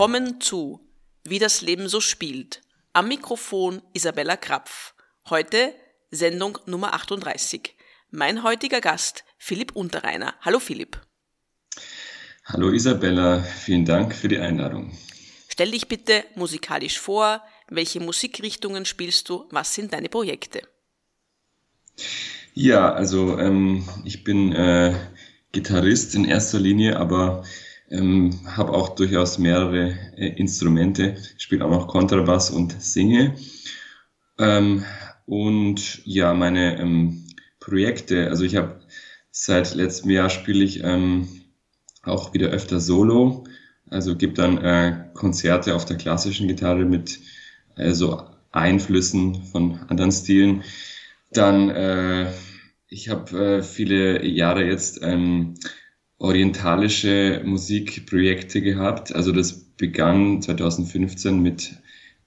Willkommen zu Wie das Leben so spielt. Am Mikrofon Isabella Krapf. Heute Sendung Nummer 38. Mein heutiger Gast Philipp Unterreiner. Hallo Philipp. Hallo Isabella, vielen Dank für die Einladung. Stell dich bitte musikalisch vor. Welche Musikrichtungen spielst du? Was sind deine Projekte? Ja, also ähm, ich bin äh, Gitarrist in erster Linie, aber ähm, habe auch durchaus mehrere äh, Instrumente, spiele auch noch Kontrabass und singe. Ähm, und ja, meine ähm, Projekte, also ich habe seit letztem Jahr spiele ich ähm, auch wieder öfter Solo, also gibt dann äh, Konzerte auf der klassischen Gitarre mit also Einflüssen von anderen Stilen. Dann, äh, ich habe äh, viele Jahre jetzt ähm, orientalische Musikprojekte gehabt. Also das begann 2015 mit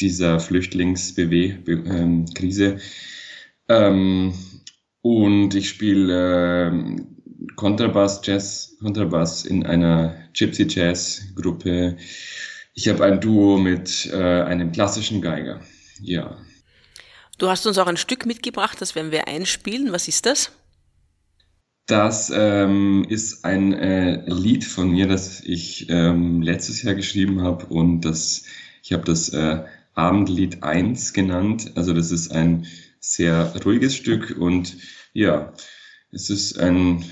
dieser Flüchtlingsbw-Krise. Ähm, und ich spiele äh, Kontrabass, Jazz, Kontrabass in einer Gypsy Jazz Gruppe. Ich habe ein Duo mit äh, einem klassischen Geiger. Ja. Du hast uns auch ein Stück mitgebracht, das werden wir einspielen. Was ist das? Das ähm, ist ein äh, Lied von mir, das ich ähm, letztes Jahr geschrieben habe und das ich habe das äh, Abendlied 1 genannt. Also das ist ein sehr ruhiges Stück und ja, es ist ein,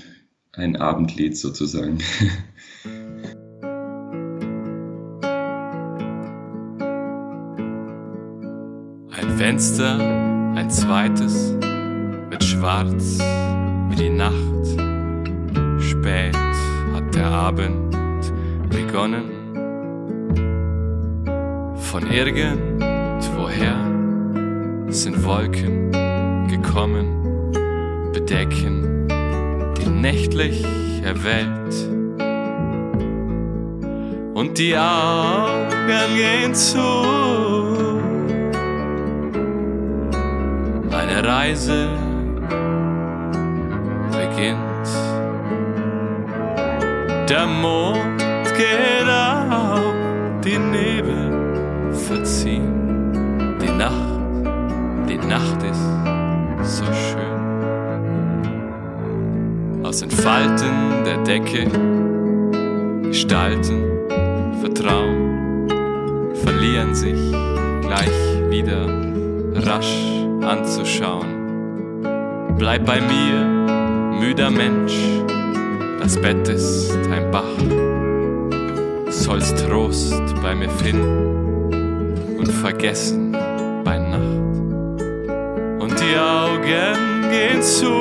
ein Abendlied sozusagen. Ein Fenster, ein zweites, wird schwarz wie die Nacht spät hat der Abend begonnen. Von irgendwoher sind Wolken gekommen, bedecken die nächtliche Welt. Und die Augen gehen zu. Eine Reise beginnt. Der Mond geht auf, die Nebel verziehen. Die Nacht, die Nacht ist so schön. Aus den Falten der Decke Gestalten, Vertrauen verlieren sich gleich wieder rasch anzuschauen. Bleib bei mir, müder Mensch das Bett ist ein Bach, sollst Trost bei mir finden und vergessen bei Nacht. Und die Augen gehen zu.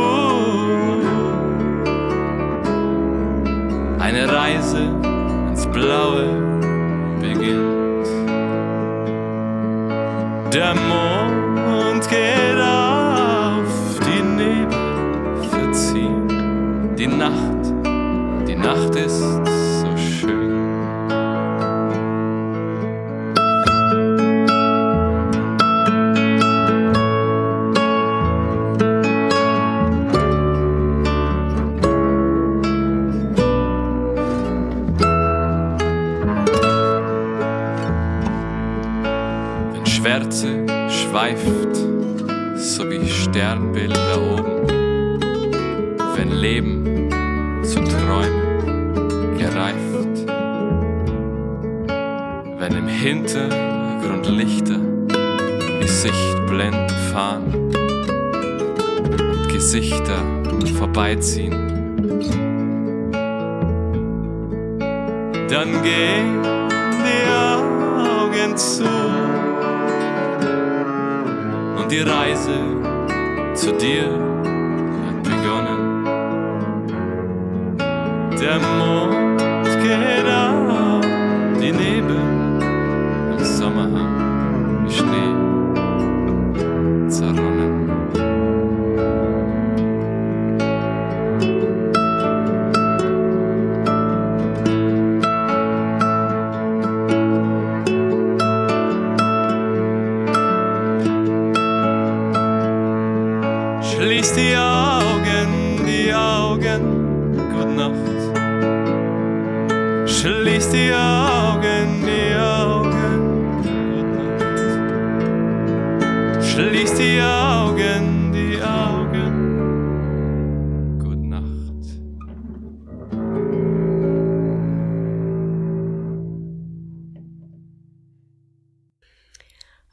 Eine Reise ins Blaue beginnt. Der Mond geht die Nacht Nacht ist so schön. Wenn Schwärze schweift, so wie Sternbilder oben, wenn Leben Wenn im Hintergrund Lichter die Sicht fahren und Gesichter vorbeiziehen, dann gehen die Augen zu und die Reise zu dir hat begonnen. Der Mond Schließ die Augen, die Augen. Gute Nacht.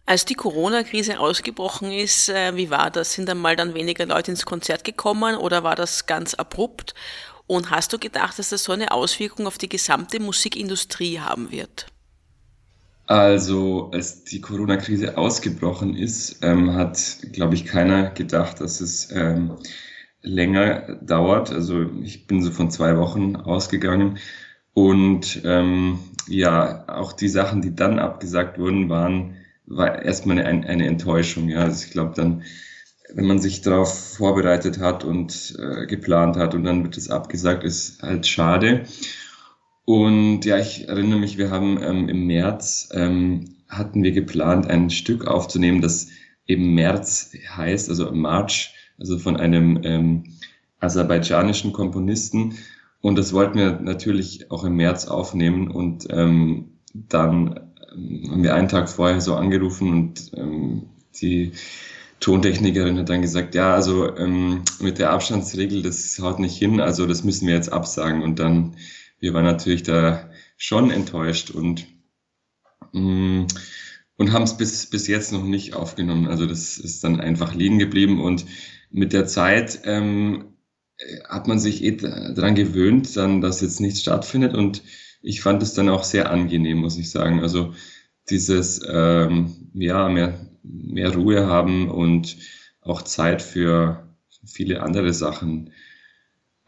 Als die Corona-Krise ausgebrochen ist, äh, wie war das? Sind dann mal dann weniger Leute ins Konzert gekommen oder war das ganz abrupt? Und hast du gedacht, dass das so eine Auswirkung auf die gesamte Musikindustrie haben wird? Also, als die Corona-Krise ausgebrochen ist, ähm, hat, glaube ich, keiner gedacht, dass es ähm, länger dauert. Also, ich bin so von zwei Wochen ausgegangen. Und ähm, ja, auch die Sachen, die dann abgesagt wurden, waren war erstmal eine, eine Enttäuschung. Ja, also ich glaube dann wenn man sich darauf vorbereitet hat und äh, geplant hat und dann wird es abgesagt, ist halt schade. Und ja, ich erinnere mich, wir haben ähm, im März ähm, hatten wir geplant, ein Stück aufzunehmen, das eben März heißt, also March, also von einem ähm, aserbaidschanischen Komponisten. Und das wollten wir natürlich auch im März aufnehmen. Und ähm, dann ähm, haben wir einen Tag vorher so angerufen und ähm, die Tontechnikerin hat dann gesagt, ja, also ähm, mit der Abstandsregel, das haut nicht hin, also das müssen wir jetzt absagen. Und dann, wir waren natürlich da schon enttäuscht und, mm, und haben es bis, bis jetzt noch nicht aufgenommen. Also das ist dann einfach liegen geblieben und mit der Zeit ähm, hat man sich eh daran gewöhnt, dann, dass jetzt nichts stattfindet und ich fand es dann auch sehr angenehm, muss ich sagen. Also dieses, ähm, ja, mehr mehr Ruhe haben und auch Zeit für viele andere Sachen.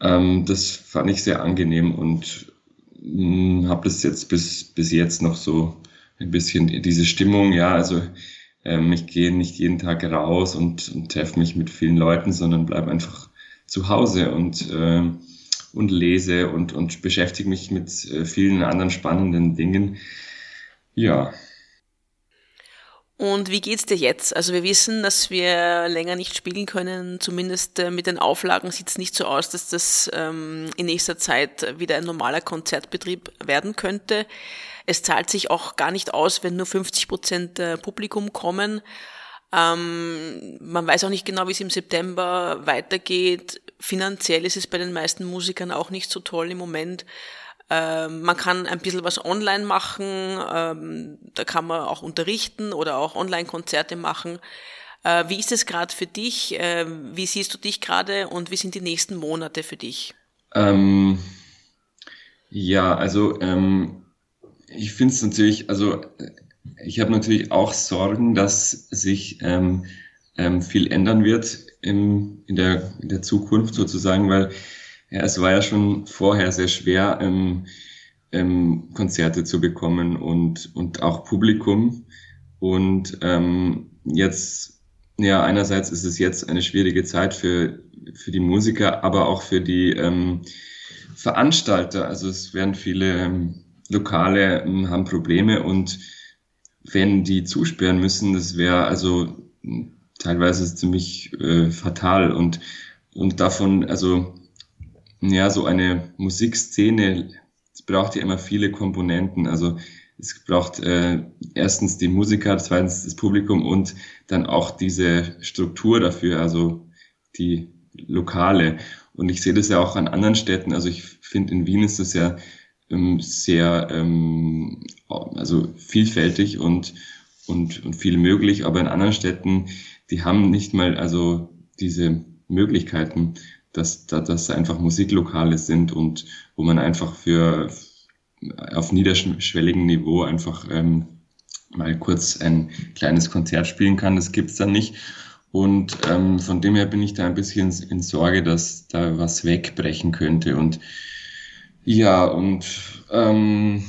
Ähm, das fand ich sehr angenehm und hm, habe das jetzt bis, bis jetzt noch so ein bisschen diese Stimmung, ja, also ähm, ich gehe nicht jeden Tag raus und, und treffe mich mit vielen Leuten, sondern bleibe einfach zu Hause und, äh, und lese und, und beschäftige mich mit äh, vielen anderen spannenden Dingen. Ja, und wie geht's dir jetzt? Also wir wissen, dass wir länger nicht spielen können. Zumindest äh, mit den Auflagen sieht es nicht so aus, dass das ähm, in nächster Zeit wieder ein normaler Konzertbetrieb werden könnte. Es zahlt sich auch gar nicht aus, wenn nur 50 Prozent äh, Publikum kommen. Ähm, man weiß auch nicht genau, wie es im September weitergeht. Finanziell ist es bei den meisten Musikern auch nicht so toll im Moment. Ähm, man kann ein bisschen was online machen, ähm, da kann man auch unterrichten oder auch Online-Konzerte machen. Äh, wie ist es gerade für dich? Äh, wie siehst du dich gerade und wie sind die nächsten Monate für dich? Ähm, ja, also ähm, ich finde es natürlich, also ich habe natürlich auch Sorgen, dass sich ähm, ähm, viel ändern wird im, in, der, in der Zukunft sozusagen, weil ja, es war ja schon vorher sehr schwer, ähm, ähm, Konzerte zu bekommen und, und auch Publikum. Und ähm, jetzt, ja, einerseits ist es jetzt eine schwierige Zeit für, für die Musiker, aber auch für die ähm, Veranstalter. Also es werden viele ähm, Lokale ähm, haben Probleme und wenn die zusperren müssen, das wäre also teilweise ziemlich äh, fatal und und davon, also ja, so eine Musikszene, braucht ja immer viele Komponenten. Also es braucht äh, erstens die Musiker, zweitens das Publikum und dann auch diese Struktur dafür, also die Lokale. Und ich sehe das ja auch an anderen Städten. Also ich finde, in Wien ist das ja ähm, sehr ähm, also vielfältig und, und, und viel möglich, aber in anderen Städten, die haben nicht mal also diese Möglichkeiten dass, das einfach Musiklokale sind und wo man einfach für auf niederschwelligem Niveau einfach ähm, mal kurz ein kleines Konzert spielen kann. Das gibt's dann nicht. Und ähm, von dem her bin ich da ein bisschen in Sorge, dass da was wegbrechen könnte. Und ja, und ähm,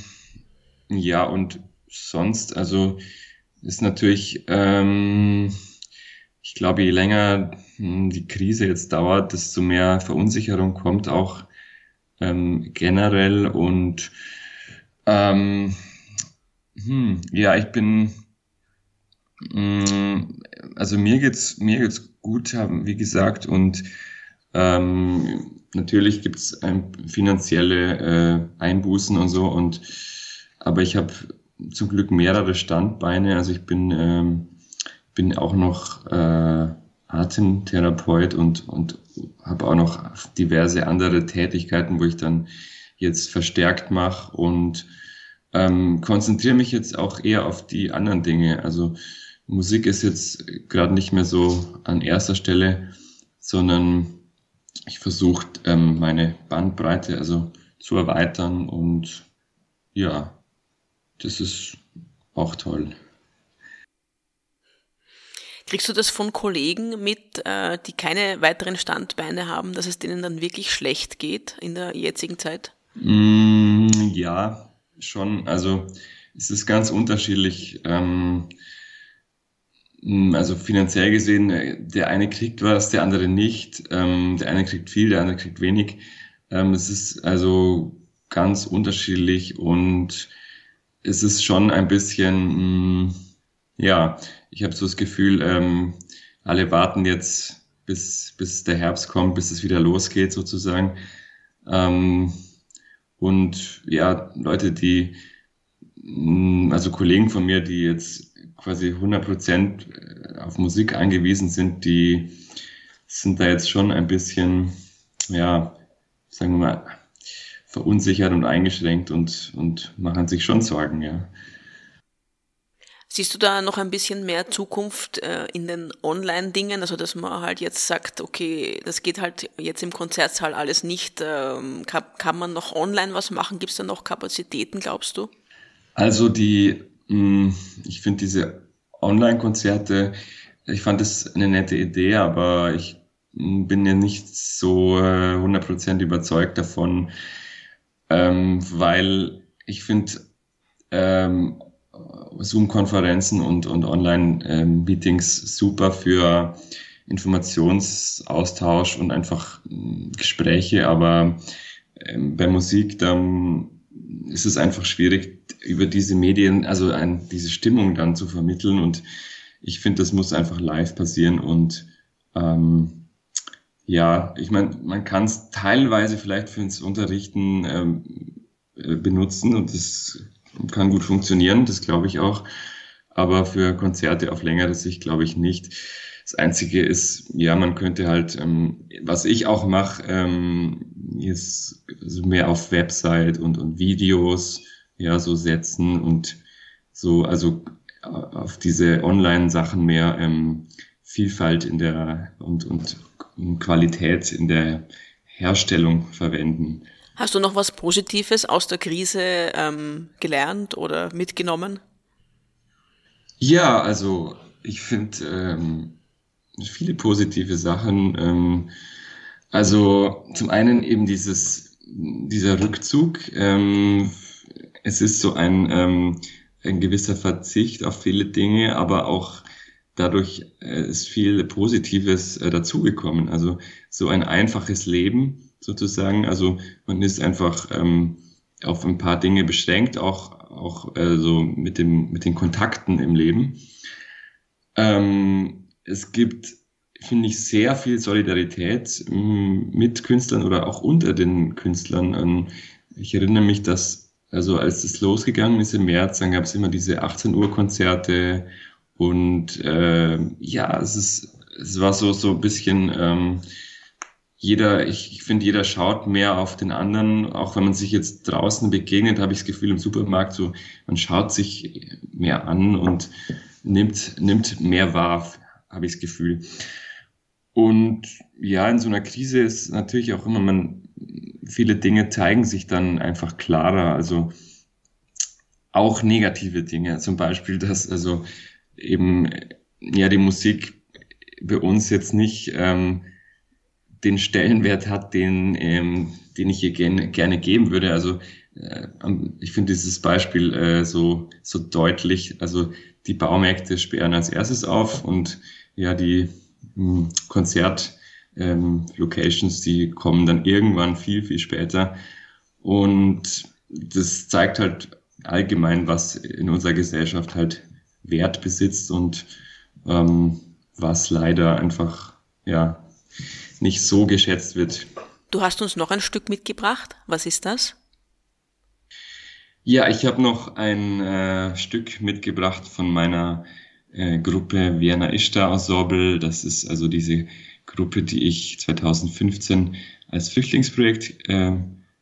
ja, und sonst, also ist natürlich, ähm, ich glaube, je länger hm, die Krise jetzt dauert, desto mehr Verunsicherung kommt auch ähm, generell. Und ähm, hm, ja, ich bin hm, also mir geht's mir geht's gut, wie gesagt. Und Ähm, natürlich gibt es finanzielle äh, Einbußen und so, und aber ich habe zum Glück mehrere Standbeine. Also ich bin, ähm, bin auch noch äh, Atemtherapeut und, und habe auch noch diverse andere Tätigkeiten, wo ich dann jetzt verstärkt mache und ähm, konzentriere mich jetzt auch eher auf die anderen Dinge. Also Musik ist jetzt gerade nicht mehr so an erster Stelle, sondern ich versuche ähm, meine Bandbreite also zu erweitern und ja, das ist auch toll. Kriegst du das von Kollegen mit, äh, die keine weiteren Standbeine haben, dass es denen dann wirklich schlecht geht in der jetzigen Zeit? Mm, ja, schon. Also es ist ganz unterschiedlich. Ähm, mm, also finanziell gesehen, äh, der eine kriegt was, der andere nicht. Ähm, der eine kriegt viel, der andere kriegt wenig. Ähm, es ist also ganz unterschiedlich und es ist schon ein bisschen, mm, ja, ich habe so das Gefühl, ähm, alle warten jetzt, bis, bis der Herbst kommt, bis es wieder losgeht sozusagen. Ähm, und ja, Leute, die, mm, also Kollegen von mir, die jetzt quasi 100 Prozent äh, auf Musik angewiesen sind, die sind da jetzt schon ein bisschen, ja, sagen wir mal, verunsichert und eingeschränkt und, und machen sich schon Sorgen, ja. Siehst du da noch ein bisschen mehr Zukunft äh, in den Online-Dingen? Also, dass man halt jetzt sagt, okay, das geht halt jetzt im Konzertsaal alles nicht. Ähm, kann, kann, man noch online was machen? Gibt es da noch Kapazitäten, glaubst du? Also, die, mh, hm, ich finde diese Online-Konzerte, ich fand das eine nette Idee, aber ich bin ja nicht so äh, 100% überzeugt davon, ähm, weil ich finde, ähm, Zoom-Konferenzen und, und Online-Meetings super für Informationsaustausch und einfach hm, Gespräche, aber ähm, bei Musik, dann ist es einfach schwierig, über diese Medien, also ein, diese Stimmung dann zu vermitteln. Und ich finde, das muss einfach live passieren. Und ähm, ja, ich meine, man kann es teilweise vielleicht fürs Unterrichten ähm, äh, benutzen und das kann gut funktionieren, das glaube ich auch. Aber für Konzerte auf längere Sicht glaube ich nicht. Das Einzige ist, ja, man könnte halt, ähm, was ich auch mache, ähm, ist also mehr auf Website und, und Videos, ja, so setzen und so, also äh, auf diese Online-Sachen mehr ähm, Vielfalt in der und, und Qualität in der Herstellung verwenden. Hast du noch was Positives aus der Krise ähm, gelernt oder mitgenommen? Ja, also ich finde ähm, viele positive Sachen. Ähm, also zum einen eben dieses dieser Rückzug. Ähm, es ist so ein ähm, ein gewisser Verzicht auf viele Dinge, aber auch dadurch äh, ist viel Positives äh, dazugekommen. Also so ein einfaches Leben sozusagen. Also man ist einfach ähm, auf ein paar Dinge beschränkt, auch auch äh, so mit dem mit den Kontakten im Leben. Ähm, es gibt finde ich sehr viel Solidarität ähm, mit Künstlern oder auch unter den Künstlern. Ähm, ich erinnere mich, dass also als es losgegangen ist im März, dann gab es immer diese 18 Uhr Konzerte und äh, ja, es ist es war so so ein bisschen ähm, jeder, ich, ich finde, jeder schaut mehr auf den anderen. Auch wenn man sich jetzt draußen begegnet, habe ich das Gefühl im Supermarkt so, man schaut sich mehr an und nimmt, nimmt mehr wahr, habe ich das Gefühl. Und ja, in so einer Krise ist natürlich auch immer, man, viele Dinge zeigen sich dann einfach klarer. Also auch negative Dinge. Zum Beispiel, dass also eben ja die Musik bei uns jetzt nicht ähm, den Stellenwert hat, den, ähm, den ich ihr gerne, gerne geben würde. Also äh, ich finde dieses Beispiel äh, so, so deutlich. Also die Baumärkte sperren als erstes auf und ja, die hm, Konzert ähm, die kommen dann irgendwann viel, viel später. Und das zeigt halt allgemein, was in unserer Gesellschaft halt Wert besitzt und ähm, was leider einfach ja nicht so geschätzt wird. Du hast uns noch ein Stück mitgebracht. Was ist das? Ja, ich habe noch ein äh, Stück mitgebracht von meiner äh, Gruppe Vienna Ishtar Ensemble. Das ist also diese Gruppe, die ich 2015 als Flüchtlingsprojekt äh,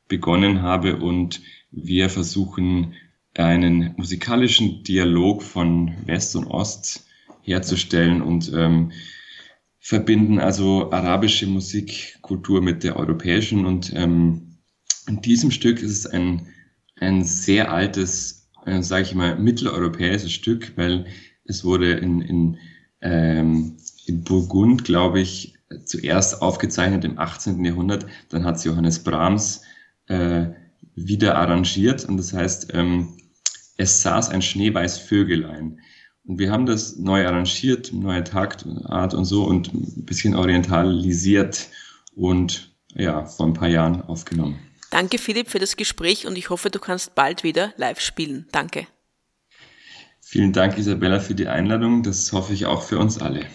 begonnen habe und wir versuchen einen musikalischen Dialog von West und Ost herzustellen und ähm, verbinden also arabische Musikkultur mit der europäischen und ähm, in diesem Stück ist es ein, ein sehr altes, äh, sage ich mal, mitteleuropäisches Stück, weil es wurde in, in, ähm, in Burgund, glaube ich, zuerst aufgezeichnet im 18. Jahrhundert, dann hat Johannes Brahms äh, wieder arrangiert und das heißt, ähm, es saß ein schneeweiß Vögelein. Und wir haben das neu arrangiert, neue Taktart und so und ein bisschen orientalisiert und ja, vor ein paar Jahren aufgenommen. Danke Philipp für das Gespräch und ich hoffe, du kannst bald wieder live spielen. Danke. Vielen Dank Isabella für die Einladung. Das hoffe ich auch für uns alle.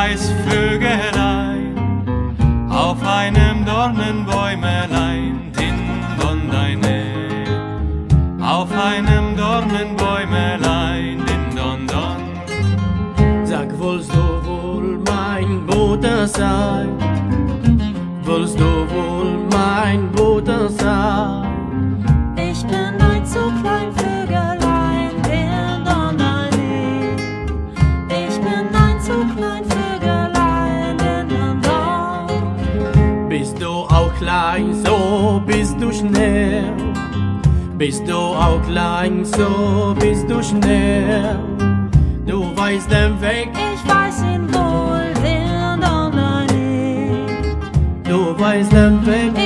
Schneeweiß Vögelein auf einem Dornenbäumelein, din don deine, auf einem Dornenbäumelein, din don. Sag, wollst du wohl mein Bruder sein? Wollst du wohl mein Bruder sein? Bist du auch klein, so bist du schnell. Du weißt den Weg, Ich weiß ihn wohl, bin dann dein du weißt den Weg.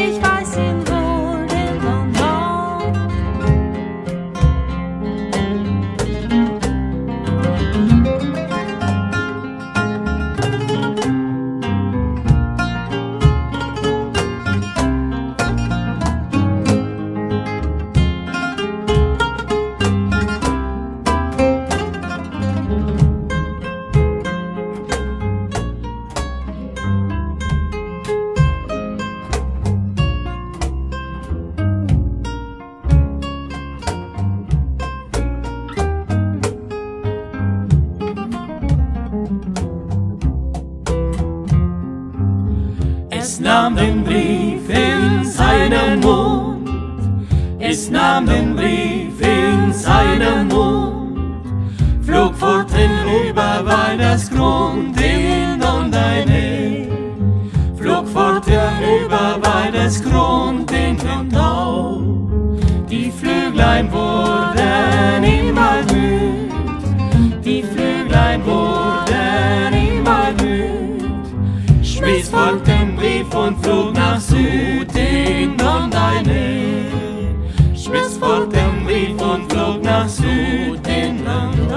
Die Flüglein wurden immer müd, die Flüglein wurden immer müd. Schmiss fort den Brief und flog nach Süden und eine. Schmiss fort den Brief und flog nach Süden und